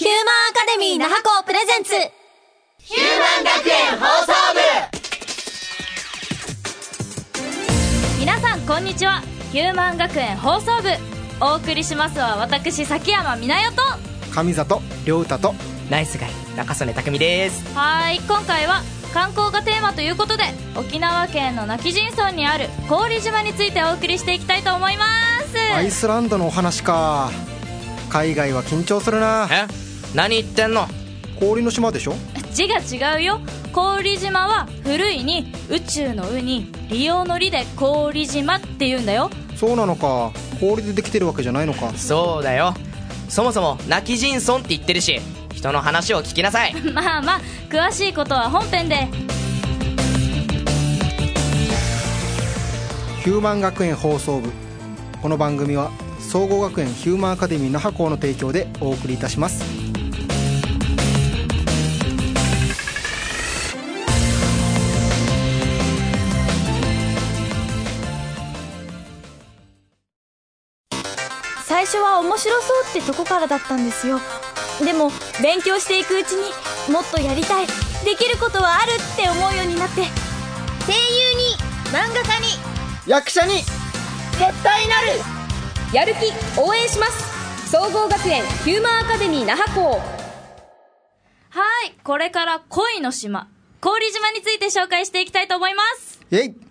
ヒューマンアカデミー那覇校プレゼンツ。ヒューマン学園放送部。皆さんこんにちは。ヒューマン学園放送部。お送りしますは私崎山美奈代と。上里亮太と。ナイスガイ中曽根匠です。はい今回は観光がテーマということで沖縄県の今帰仁村にある氷島についてお送りしていきたいと思います。アイスランドのお話か。海外は緊張するな。え？何言ってんの？氷の島でしょ？字が違うよ。氷島は古いに宇宙の「う」に利用の「り」で氷島って言うんだよ。そうなのか。氷でできてるわけじゃないのか。そうだよ。そもそも泣き人村って言ってるし人の話を聞きなさい。まあまあ詳しいことは本編で。ヒューマン学園放送部。この番組は総合学園ヒューマンアカデミー那覇校の提供でお送りいたします面白そうってとこからだったんですよ。でも勉強していくうちにもっとやりたい。できることはあるって思うようになって。声優に漫画家に。役者に。絶対なる。やる気応援します。総合学園ヒューマンアカデミー那覇校。はいこれから恋の島。氷島について紹介していきたいと思います。イェイ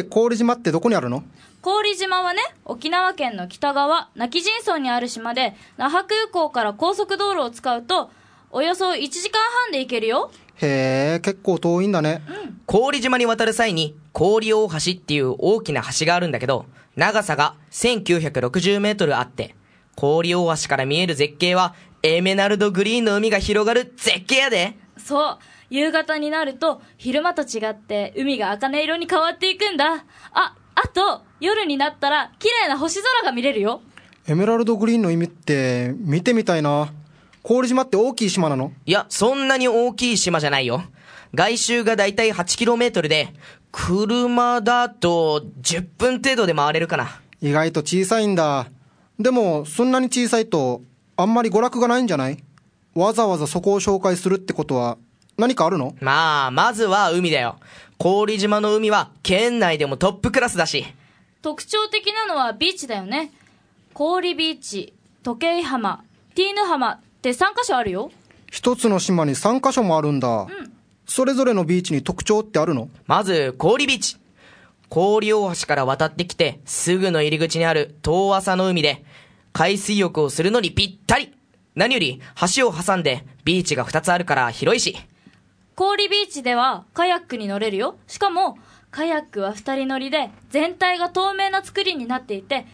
って氷島ってどこにあるの？氷島はね沖縄県の北側今帰仁村にある島で那覇空港から高速道路を使うとおよそ1時間半で行けるよ。へえ結構遠いんだね、氷島に渡る際に氷大橋っていう大きな橋があるんだけど長さが1960メートルあって氷大橋から見える絶景はエメナルドグリーンの海が広がる絶景やで。そう夕方になると昼間と違って海が茜色に変わっていくんだ。ああと夜になったら綺麗な星空が見れるよ。エメラルドグリーンの意味って見てみたいな。氷島って大きい島なの？いや、そんなに大きい島じゃないよ。外周がだいたい 8km で、車だと10分程度で回れるかな。意外と小さいんだ。でもそんなに小さいとあんまり娯楽がないんじゃない？わざわざそこを紹介するってことは何かあるの？まあ、まずは海だよ。氷島の海は県内でもトップクラスだし。特徴的なのはビーチだよね氷ビーチ時計浜ティーヌ浜って3カ所あるよ一つの島に3カ所もあるんだ、それぞれのビーチに特徴ってあるの？まず、氷ビーチ。氷大橋から渡ってきて、すぐの入り口にある遠浅の海で、海水浴をするのにぴったり何より、橋を挟んで、ビーチが2つあるから広いし。氷ビーチではカヤックに乗れるよ。しかもカヤックは2人乗りで全体が透明な作りになっていて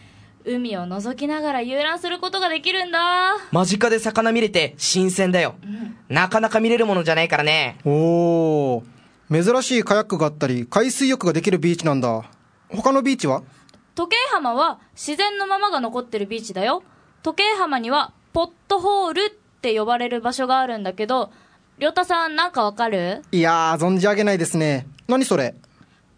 海を覗きながら遊覧することができるんだ。間近で魚見れて新鮮だよ。なかなか見れるものじゃないからね。おー珍しいカヤックがあったり海水浴ができるビーチなんだ。他のビーチは？時計浜は自然のままが残ってるビーチだよ。時計浜にはポットホールって呼ばれる場所があるんだけどりょうたさんなんかわかる？いやー存じ上げないですね。何それ？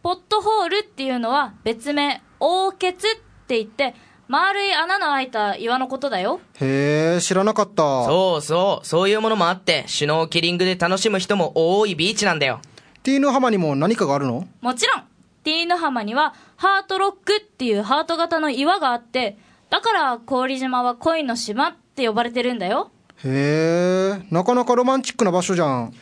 ポットホールっていうのは別名大ケツって言って丸い穴の開いた岩のことだよ。へえ知らなかった。そうそう、そういうものもあって、シュノーケリングで楽しむ人も多いビーチなんだよ。ティーヌ浜にも何かがあるの？もちろんティーヌ浜にはハートロックっていうハート型の岩があってだから氷島は恋の島って呼ばれてるんだよへえなかなかロマンチックな場所じゃん。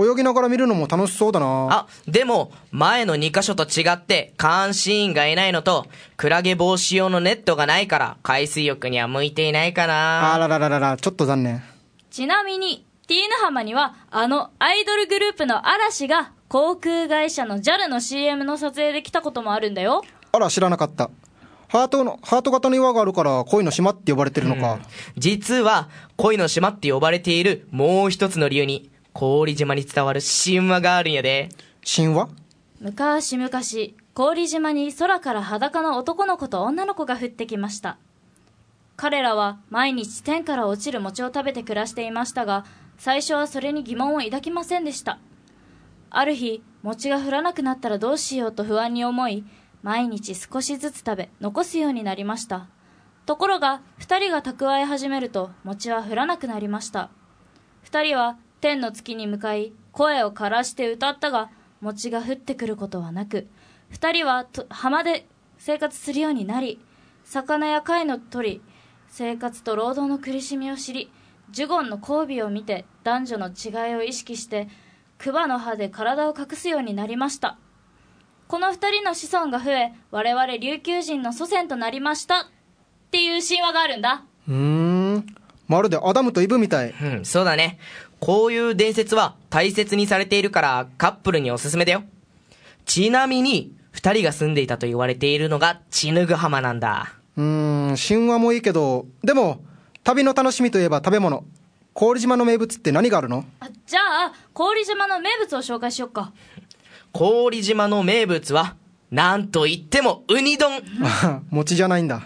泳ぎながら見るのも楽しそうだな。あ、でも、前の2箇所と違って、監視員がいないのと、クラゲ防止用のネットがないから、海水浴には向いていないかな。あらららららちょっと残念。ちなみにティーヌ浜にはあのアイドルグループの嵐が航空会社の JAL の CM の撮影で来たこともあるんだよ。あら知らなかったハートのハート型の岩があるから恋の島って呼ばれてるのか、実は、恋の島って呼ばれているもう一つの理由に、氷島に伝わる神話があるんやで。神話？昔々氷島に空から裸の男の子と女の子が降ってきました。彼らは毎日天から落ちる餅を食べて暮らしていましたが最初はそれに疑問を抱きませんでした。ある日餅が降らなくなったらどうしようと不安に思い毎日少しずつ食べ残すようになりました。ところが2人が蓄え始めると餅は降らなくなりました。2人は天の月に向かい声を枯らして歌ったが餅が降ってくることはなく2人は浜で生活するようになり魚や貝の取り生活と労働の苦しみを知りジュゴンの交尾を見て男女の違いを意識して桑の葉で体を隠すようになりました。この二人の子孫が増え我々琉球人の祖先となりました。っていう神話があるんだ。うーん。まるでアダムとイブみたい。うん、そうだね。こういう伝説は大切にされているからカップルにおすすめだよ。ちなみに、二人が住んでいたと言われているのがチヌグ浜なんだ。うーん神話もいいけどでも旅の楽しみといえば食べ物。郡島の名物って何があるの？あじゃあ郡島の名物を紹介しよっか郡島の名物は、なんと言ってもウニ丼。餅じゃないんだ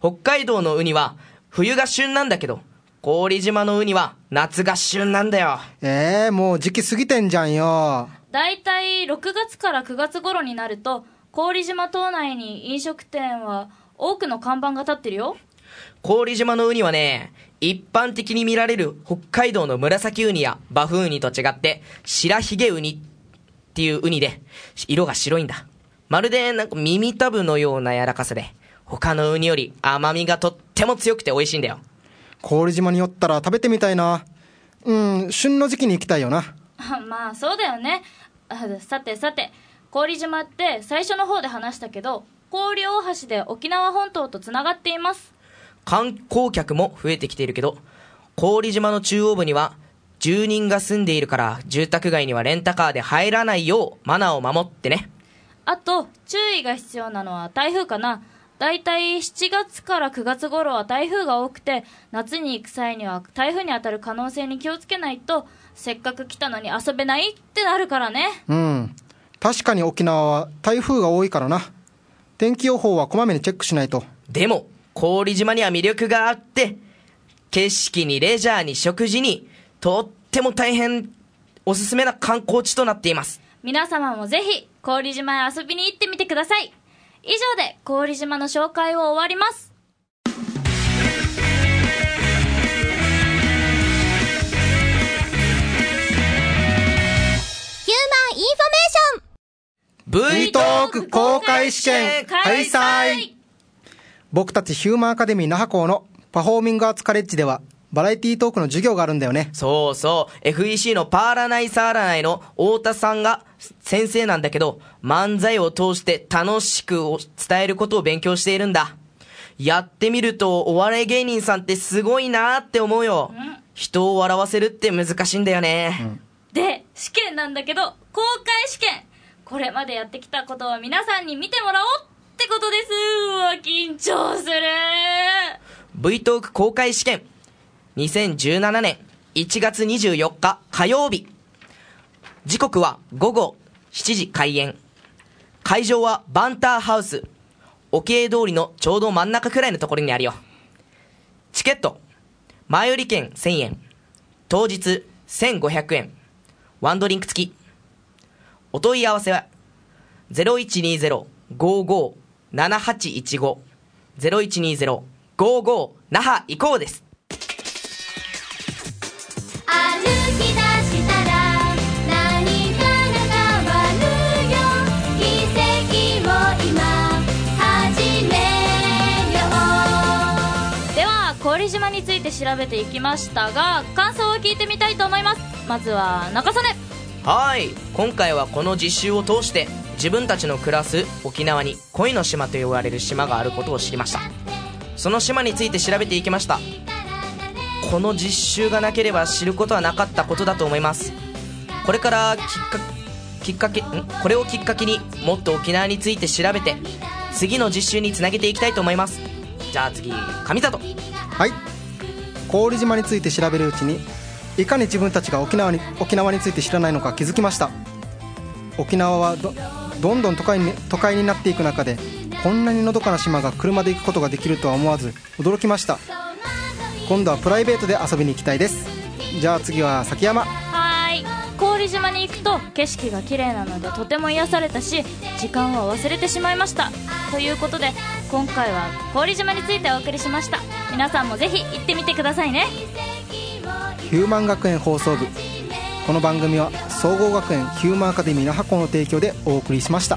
北海道のウニは冬が旬なんだけど、郡島のウニは夏が旬なんだよ。えー、もう時期過ぎてんじゃんよだいたい6月から9月頃になると郡島島内に飲食店は多くの看板が立ってるよ郡島のウニはね、一般的に見られる北海道の紫ウニやバフウニと違って、白ひげウニっていうウニで、色が白いんだ。まるでなんか耳たぶのような柔らかさで、他のウニより甘みがとっても強くて美味しいんだよ。郡島に寄ったら食べてみたいな。うん旬の時期に行きたいよな。あまあそうだよね。あさてさて。郡島って最初の方で話したけど郡大橋で沖縄本島とつながっています。観光客も増えてきているけど、郡島の中央部には、住人が住んでいるから、住宅街にはレンタカーで入らないよう、マナーを守ってね。あと注意が必要なのは台風かな。だいたい7月から9月頃は台風が多くて夏に行く際には台風に当たる可能性に気をつけないとせっかく来たのに遊べないってなるからね。うん。確かに沖縄は台風が多いからな。天気予報はこまめにチェックしないと。でも、郡島には魅力があって、景色にレジャーに食事に、とっても大変おすすめな観光地となっています。皆様もぜひ郡島へ遊びに行ってみてください。以上で郡島の紹介を終わります。ヒューマンインフォメーション。V V トーク公開試験開催。僕たちヒューマンアカデミー那覇校のパフォーミングアーツカレッジではバラエティートークの授業があるんだよねそうそう、FEC のパーラナイサーラナイの太田さんが先生なんだけど、漫才を通して楽しく伝えることを勉強しているんだ。やってみると、お笑い芸人さんってすごいなーって思うよ。人を笑わせるって難しいんだよね。で試験なんだけど公開試験これまでやってきたことを皆さんに見てもらおうってことですうわ緊張する V トーク公開試験。2017年1月24日火曜日。時刻は午後7時開演。会場はバンターハウス。沖江通りのちょうど真ん中くらいのところにあるよ。チケット。前売り券1000円。当日1500円。ワンドリンク付き。お問い合わせは0120-55-7815。0120-55那覇行こうです。は郡島について調べていきましたが感想を聞いてみたいと思いますまずは中曽根はい。今回はこの実習を通して、自分たちの暮らす沖縄に恋の島と言われる島があることを知りました。その島について調べていきました。この実習がなければ知ることはなかったことだと思います。これからきっかきっかけ、これをきっかけにもっと沖縄について調べて、次の実習につなげていきたいと思います。じゃあ次、上里。はい。郡島について調べるうちにいかに自分たちが沖縄に沖縄について知らないのか気づきました。沖縄はどんどん都会に都会になっていく中でこんなにのどかな島が車で行くことができるとは思わず驚きました。今度はプライベートで遊びに行きたいです。じゃあ次は崎山。通島に行くと景色が綺麗なのでとても癒されたし時間は忘れてしまいました。ということで今回は氷島についてお送りしました。皆さんもぜひ行ってみてくださいね。ヒューマン学園放送部。この番組は総合学園ヒューマンアカデミーの箱の提供でお送りしました。